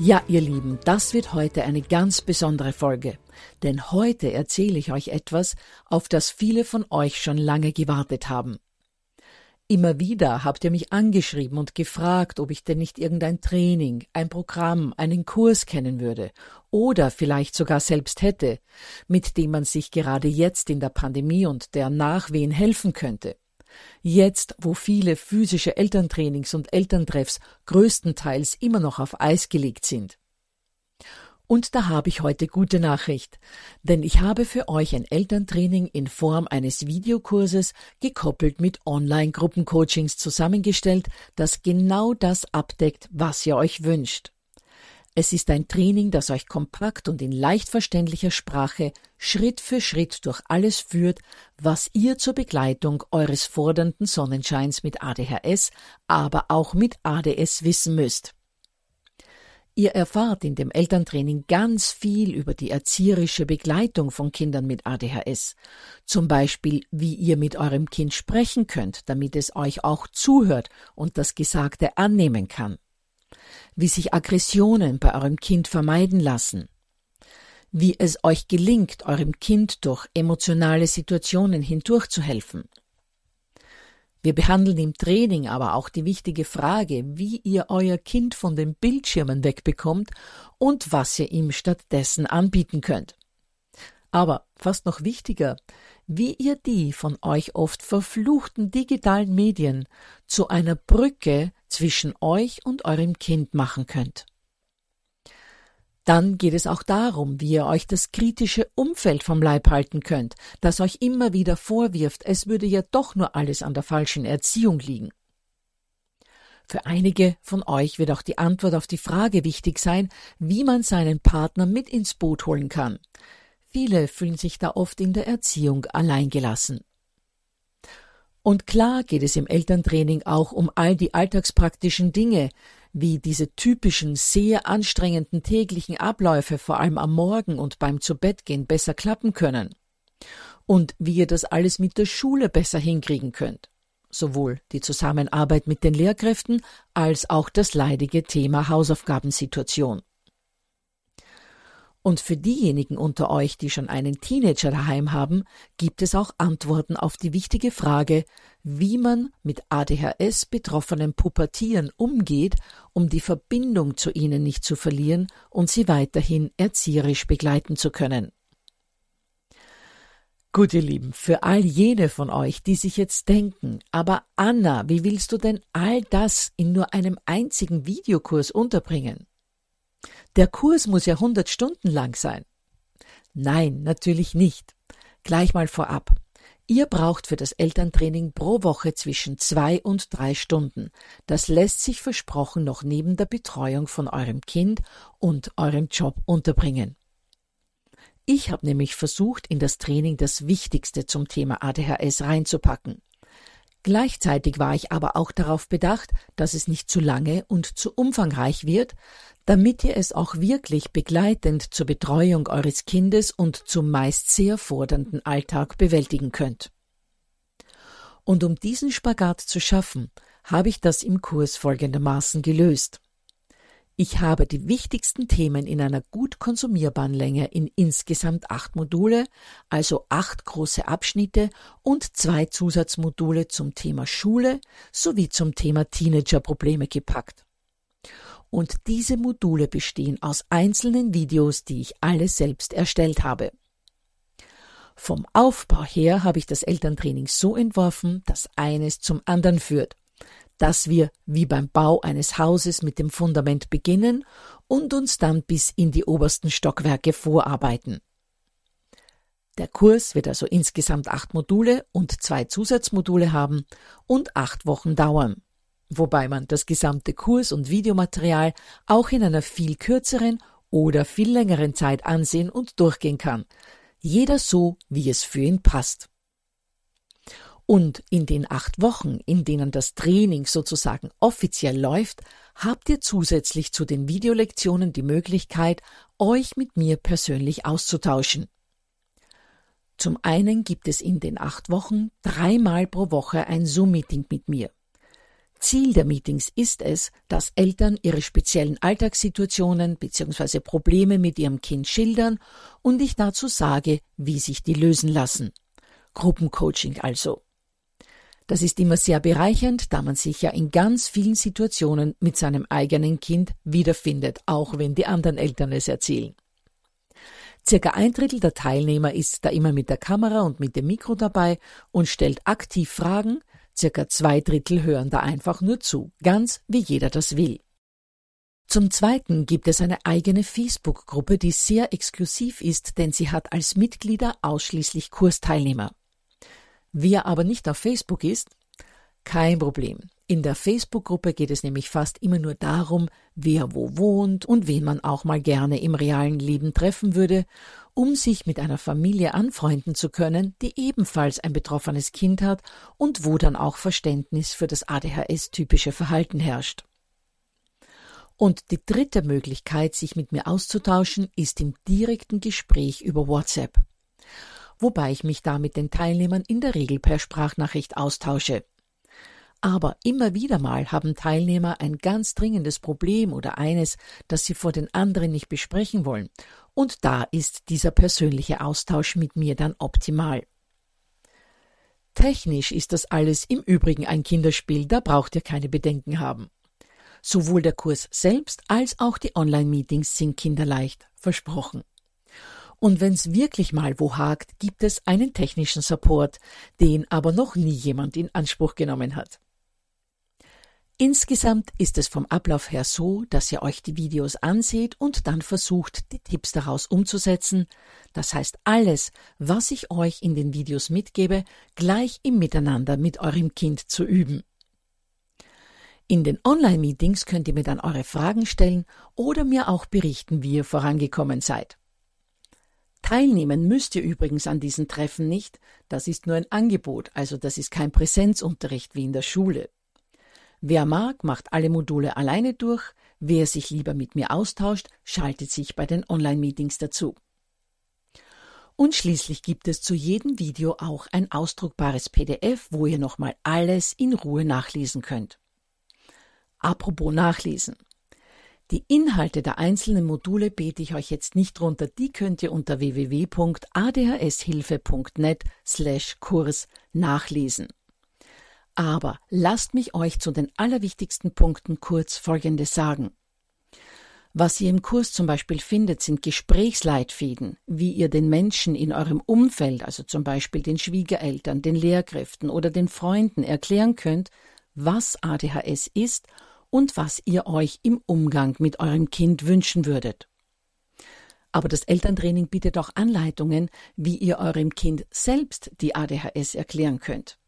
Ja, ihr Lieben, das wird heute eine ganz besondere Folge, denn heute erzähle ich euch etwas, auf das viele von euch schon lange gewartet haben. Immer wieder habt ihr mich angeschrieben und gefragt, ob ich denn nicht irgendein Training, ein Programm, einen Kurs kennen würde oder vielleicht sogar selbst hätte, mit dem man sich gerade jetzt in der Pandemie und der Nachwehen helfen könnte. Jetzt, wo viele physische Elterntrainings und Elterntreffs größtenteils immer noch auf Eis gelegt sind. Und da habe ich heute gute Nachricht, denn ich habe für euch ein Elterntraining in Form eines Videokurses gekoppelt mit Online-Gruppencoachings zusammengestellt, das genau das abdeckt, was ihr euch wünscht. Es ist ein Training, das euch kompakt und in leicht verständlicher Sprache Schritt für Schritt durch alles führt, was ihr zur Begleitung eures fordernden Sonnenscheins mit ADHS, aber auch mit ADS wissen müsst. Ihr erfahrt in dem Elterntraining ganz viel über die erzieherische Begleitung von Kindern mit ADHS. Zum Beispiel, wie ihr mit eurem Kind sprechen könnt, damit es euch auch zuhört und das Gesagte annehmen kann wie sich Aggressionen bei eurem Kind vermeiden lassen, wie es euch gelingt, eurem Kind durch emotionale Situationen hindurchzuhelfen. Wir behandeln im Training aber auch die wichtige Frage, wie ihr euer Kind von den Bildschirmen wegbekommt und was ihr ihm stattdessen anbieten könnt. Aber fast noch wichtiger, wie ihr die von euch oft verfluchten digitalen Medien zu einer Brücke zwischen euch und eurem Kind machen könnt. Dann geht es auch darum, wie ihr euch das kritische Umfeld vom Leib halten könnt, das euch immer wieder vorwirft, es würde ja doch nur alles an der falschen Erziehung liegen. Für einige von euch wird auch die Antwort auf die Frage wichtig sein, wie man seinen Partner mit ins Boot holen kann. Viele fühlen sich da oft in der Erziehung alleingelassen. Und klar geht es im Elterntraining auch um all die alltagspraktischen Dinge, wie diese typischen, sehr anstrengenden täglichen Abläufe vor allem am Morgen und beim Zubettgehen besser klappen können. Und wie ihr das alles mit der Schule besser hinkriegen könnt. Sowohl die Zusammenarbeit mit den Lehrkräften als auch das leidige Thema Hausaufgabensituation. Und für diejenigen unter euch, die schon einen Teenager daheim haben, gibt es auch Antworten auf die wichtige Frage, wie man mit ADHS betroffenen Pubertieren umgeht, um die Verbindung zu ihnen nicht zu verlieren und sie weiterhin erzieherisch begleiten zu können. Gut, ihr Lieben, für all jene von euch, die sich jetzt denken, aber Anna, wie willst du denn all das in nur einem einzigen Videokurs unterbringen? Der Kurs muss ja 100 Stunden lang sein. Nein, natürlich nicht. Gleich mal vorab. Ihr braucht für das Elterntraining pro Woche zwischen zwei und drei Stunden. Das lässt sich versprochen noch neben der Betreuung von eurem Kind und eurem Job unterbringen. Ich habe nämlich versucht, in das Training das Wichtigste zum Thema ADHS reinzupacken. Gleichzeitig war ich aber auch darauf bedacht, dass es nicht zu lange und zu umfangreich wird, damit ihr es auch wirklich begleitend zur Betreuung eures Kindes und zum meist sehr fordernden Alltag bewältigen könnt. Und um diesen Spagat zu schaffen, habe ich das im Kurs folgendermaßen gelöst. Ich habe die wichtigsten Themen in einer gut konsumierbaren Länge in insgesamt acht Module, also acht große Abschnitte und zwei Zusatzmodule zum Thema Schule sowie zum Thema Teenagerprobleme gepackt. Und diese Module bestehen aus einzelnen Videos, die ich alle selbst erstellt habe. Vom Aufbau her habe ich das Elterntraining so entworfen, dass eines zum anderen führt dass wir wie beim Bau eines Hauses mit dem Fundament beginnen und uns dann bis in die obersten Stockwerke vorarbeiten. Der Kurs wird also insgesamt acht Module und zwei Zusatzmodule haben und acht Wochen dauern, wobei man das gesamte Kurs- und Videomaterial auch in einer viel kürzeren oder viel längeren Zeit ansehen und durchgehen kann, jeder so, wie es für ihn passt. Und in den acht Wochen, in denen das Training sozusagen offiziell läuft, habt ihr zusätzlich zu den Videolektionen die Möglichkeit, euch mit mir persönlich auszutauschen. Zum einen gibt es in den acht Wochen dreimal pro Woche ein Zoom-Meeting mit mir. Ziel der Meetings ist es, dass Eltern ihre speziellen Alltagssituationen bzw. Probleme mit ihrem Kind schildern und ich dazu sage, wie sich die lösen lassen. Gruppencoaching also. Das ist immer sehr bereichernd, da man sich ja in ganz vielen Situationen mit seinem eigenen Kind wiederfindet, auch wenn die anderen Eltern es erzählen. Circa ein Drittel der Teilnehmer ist da immer mit der Kamera und mit dem Mikro dabei und stellt aktiv Fragen, circa zwei Drittel hören da einfach nur zu, ganz wie jeder das will. Zum Zweiten gibt es eine eigene Facebook-Gruppe, die sehr exklusiv ist, denn sie hat als Mitglieder ausschließlich Kursteilnehmer. Wer aber nicht auf Facebook ist, kein Problem. In der Facebook-Gruppe geht es nämlich fast immer nur darum, wer wo wohnt und wen man auch mal gerne im realen Leben treffen würde, um sich mit einer Familie anfreunden zu können, die ebenfalls ein betroffenes Kind hat und wo dann auch Verständnis für das ADHS-typische Verhalten herrscht. Und die dritte Möglichkeit, sich mit mir auszutauschen, ist im direkten Gespräch über WhatsApp wobei ich mich da mit den Teilnehmern in der Regel per Sprachnachricht austausche. Aber immer wieder mal haben Teilnehmer ein ganz dringendes Problem oder eines, das sie vor den anderen nicht besprechen wollen, und da ist dieser persönliche Austausch mit mir dann optimal. Technisch ist das alles im Übrigen ein Kinderspiel, da braucht ihr keine Bedenken haben. Sowohl der Kurs selbst als auch die Online-Meetings sind kinderleicht, versprochen. Und wenn's wirklich mal wo hakt, gibt es einen technischen Support, den aber noch nie jemand in Anspruch genommen hat. Insgesamt ist es vom Ablauf her so, dass ihr euch die Videos anseht und dann versucht, die Tipps daraus umzusetzen. Das heißt, alles, was ich euch in den Videos mitgebe, gleich im Miteinander mit eurem Kind zu üben. In den Online-Meetings könnt ihr mir dann eure Fragen stellen oder mir auch berichten, wie ihr vorangekommen seid. Teilnehmen müsst ihr übrigens an diesen Treffen nicht, das ist nur ein Angebot, also das ist kein Präsenzunterricht wie in der Schule. Wer mag, macht alle Module alleine durch, wer sich lieber mit mir austauscht, schaltet sich bei den Online-Meetings dazu. Und schließlich gibt es zu jedem Video auch ein ausdruckbares PDF, wo ihr nochmal alles in Ruhe nachlesen könnt. Apropos Nachlesen. Die Inhalte der einzelnen Module bete ich euch jetzt nicht runter, die könnt ihr unter www.adhshilfe.net slash Kurs nachlesen. Aber lasst mich euch zu den allerwichtigsten Punkten kurz Folgendes sagen. Was ihr im Kurs zum Beispiel findet, sind Gesprächsleitfäden, wie ihr den Menschen in eurem Umfeld, also zum Beispiel den Schwiegereltern, den Lehrkräften oder den Freunden erklären könnt, was ADHS ist und was ihr euch im Umgang mit eurem Kind wünschen würdet. Aber das Elterntraining bietet auch Anleitungen, wie ihr eurem Kind selbst die ADHS erklären könnt.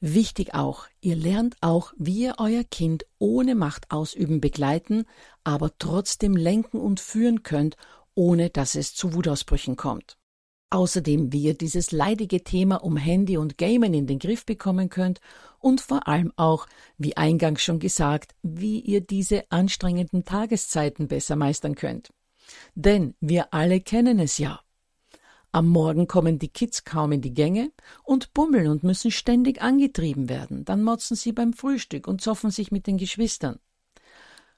Wichtig auch, ihr lernt auch, wie ihr euer Kind ohne Macht ausüben begleiten, aber trotzdem lenken und führen könnt, ohne dass es zu Wutausbrüchen kommt. Außerdem, wie ihr dieses leidige Thema um Handy und Gamen in den Griff bekommen könnt und vor allem auch, wie eingangs schon gesagt, wie ihr diese anstrengenden Tageszeiten besser meistern könnt. Denn wir alle kennen es ja. Am Morgen kommen die Kids kaum in die Gänge und bummeln und müssen ständig angetrieben werden. Dann motzen sie beim Frühstück und zoffen sich mit den Geschwistern.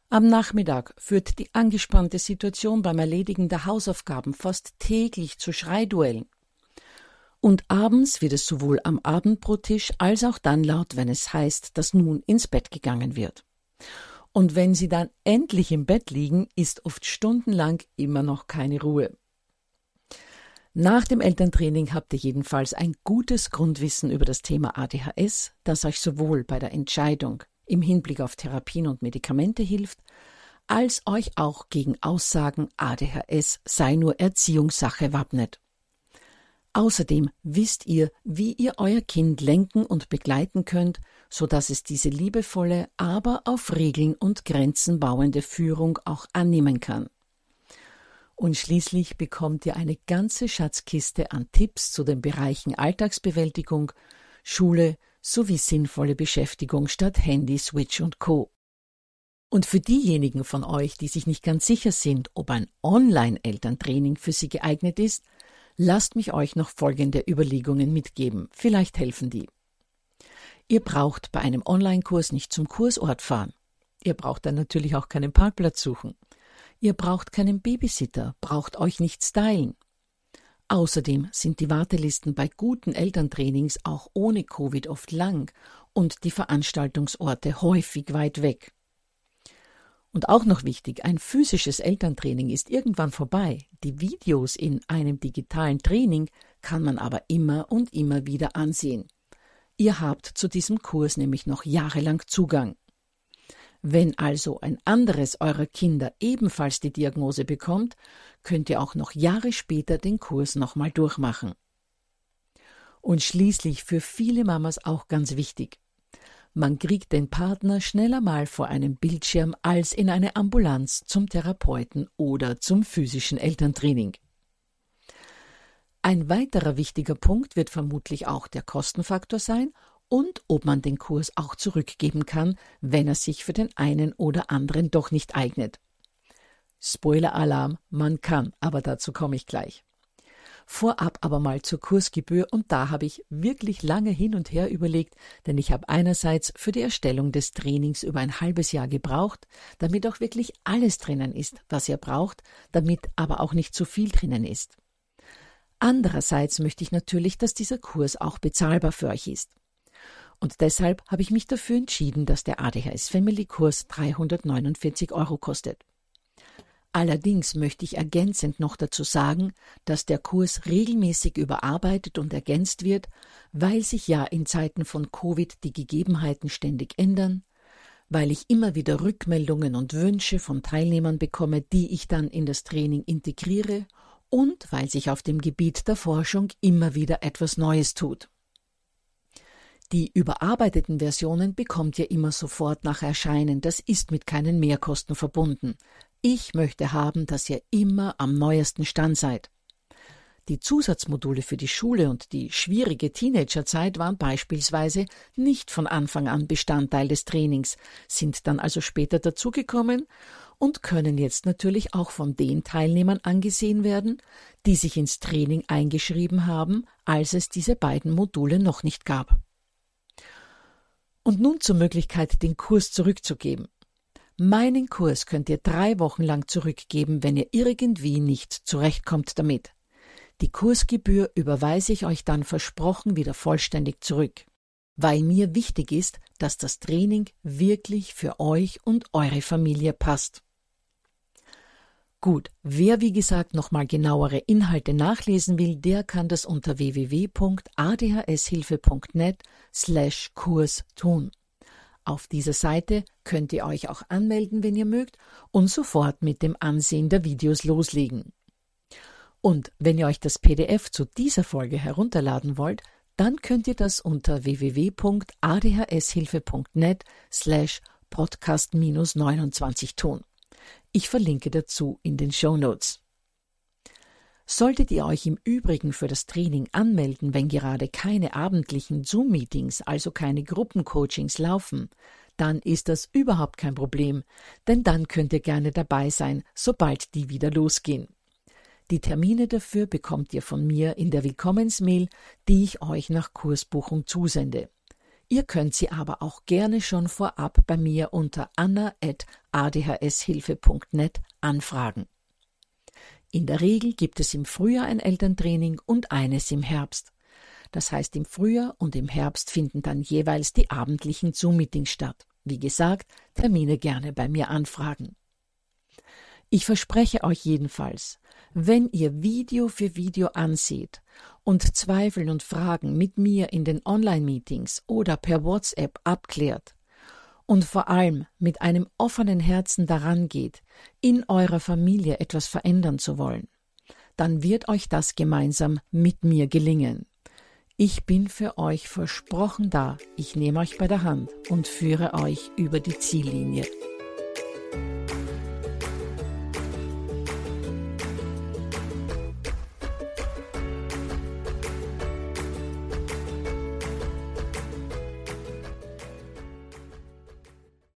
Am Nachmittag führt die angespannte Situation beim Erledigen der Hausaufgaben fast täglich zu Schreiduellen. Und abends wird es sowohl am Abendbrottisch als auch dann laut, wenn es heißt, dass nun ins Bett gegangen wird. Und wenn sie dann endlich im Bett liegen, ist oft stundenlang immer noch keine Ruhe. Nach dem Elterntraining habt ihr jedenfalls ein gutes Grundwissen über das Thema ADHS, das euch sowohl bei der Entscheidung im Hinblick auf Therapien und Medikamente hilft, als euch auch gegen Aussagen ADHS sei nur Erziehungssache wappnet. Außerdem wisst ihr, wie ihr euer Kind lenken und begleiten könnt, so dass es diese liebevolle, aber auf Regeln und Grenzen bauende Führung auch annehmen kann. Und schließlich bekommt ihr eine ganze Schatzkiste an Tipps zu den Bereichen Alltagsbewältigung, Schule, sowie sinnvolle Beschäftigung statt Handy, Switch und Co. Und für diejenigen von euch, die sich nicht ganz sicher sind, ob ein Online-Elterntraining für sie geeignet ist, lasst mich euch noch folgende Überlegungen mitgeben. Vielleicht helfen die. Ihr braucht bei einem Online-Kurs nicht zum Kursort fahren. Ihr braucht dann natürlich auch keinen Parkplatz suchen. Ihr braucht keinen Babysitter, braucht euch nicht stylen. Außerdem sind die Wartelisten bei guten Elterntrainings auch ohne Covid oft lang und die Veranstaltungsorte häufig weit weg. Und auch noch wichtig, ein physisches Elterntraining ist irgendwann vorbei. Die Videos in einem digitalen Training kann man aber immer und immer wieder ansehen. Ihr habt zu diesem Kurs nämlich noch jahrelang Zugang. Wenn also ein anderes eurer Kinder ebenfalls die Diagnose bekommt, könnt ihr auch noch Jahre später den Kurs nochmal durchmachen. Und schließlich für viele Mamas auch ganz wichtig. Man kriegt den Partner schneller mal vor einem Bildschirm als in eine Ambulanz zum Therapeuten oder zum physischen Elterntraining. Ein weiterer wichtiger Punkt wird vermutlich auch der Kostenfaktor sein und ob man den Kurs auch zurückgeben kann, wenn er sich für den einen oder anderen doch nicht eignet. Spoiler-Alarm, man kann, aber dazu komme ich gleich. Vorab aber mal zur Kursgebühr und da habe ich wirklich lange hin und her überlegt, denn ich habe einerseits für die Erstellung des Trainings über ein halbes Jahr gebraucht, damit auch wirklich alles drinnen ist, was ihr braucht, damit aber auch nicht zu viel drinnen ist. Andererseits möchte ich natürlich, dass dieser Kurs auch bezahlbar für euch ist. Und deshalb habe ich mich dafür entschieden, dass der ADHS Family Kurs 349 Euro kostet. Allerdings möchte ich ergänzend noch dazu sagen, dass der Kurs regelmäßig überarbeitet und ergänzt wird, weil sich ja in Zeiten von Covid die Gegebenheiten ständig ändern, weil ich immer wieder Rückmeldungen und Wünsche von Teilnehmern bekomme, die ich dann in das Training integriere und weil sich auf dem Gebiet der Forschung immer wieder etwas Neues tut. Die überarbeiteten Versionen bekommt ihr immer sofort nach Erscheinen, das ist mit keinen Mehrkosten verbunden. Ich möchte haben, dass ihr immer am neuesten Stand seid. Die Zusatzmodule für die Schule und die schwierige Teenagerzeit waren beispielsweise nicht von Anfang an Bestandteil des Trainings, sind dann also später dazugekommen und können jetzt natürlich auch von den Teilnehmern angesehen werden, die sich ins Training eingeschrieben haben, als es diese beiden Module noch nicht gab. Und nun zur Möglichkeit, den Kurs zurückzugeben. Meinen Kurs könnt ihr drei Wochen lang zurückgeben, wenn ihr irgendwie nicht zurechtkommt damit. Die Kursgebühr überweise ich euch dann versprochen wieder vollständig zurück, weil mir wichtig ist, dass das Training wirklich für euch und eure Familie passt. Gut, wer wie gesagt nochmal genauere Inhalte nachlesen will, der kann das unter www.adhshilfe.net slash Kurs tun. Auf dieser Seite könnt ihr euch auch anmelden, wenn ihr mögt, und sofort mit dem Ansehen der Videos loslegen. Und wenn ihr euch das PDF zu dieser Folge herunterladen wollt, dann könnt ihr das unter www.adhshilfe.net slash podcast-29 tun. Ich verlinke dazu in den Show Notes. Solltet ihr euch im Übrigen für das Training anmelden, wenn gerade keine abendlichen Zoom-Meetings, also keine Gruppencoachings laufen, dann ist das überhaupt kein Problem, denn dann könnt ihr gerne dabei sein, sobald die wieder losgehen. Die Termine dafür bekommt ihr von mir in der Willkommensmail, die ich euch nach Kursbuchung zusende. Ihr könnt sie aber auch gerne schon vorab bei mir unter anna.adhshilfe.net anfragen. In der Regel gibt es im Frühjahr ein Elterntraining und eines im Herbst. Das heißt, im Frühjahr und im Herbst finden dann jeweils die abendlichen Zoom-Meetings statt. Wie gesagt, Termine gerne bei mir anfragen. Ich verspreche euch jedenfalls, wenn ihr Video für Video anseht und Zweifel und Fragen mit mir in den Online-Meetings oder per WhatsApp abklärt und vor allem mit einem offenen Herzen daran geht, in eurer Familie etwas verändern zu wollen, dann wird euch das gemeinsam mit mir gelingen. Ich bin für euch versprochen da, ich nehme euch bei der Hand und führe euch über die Ziellinie.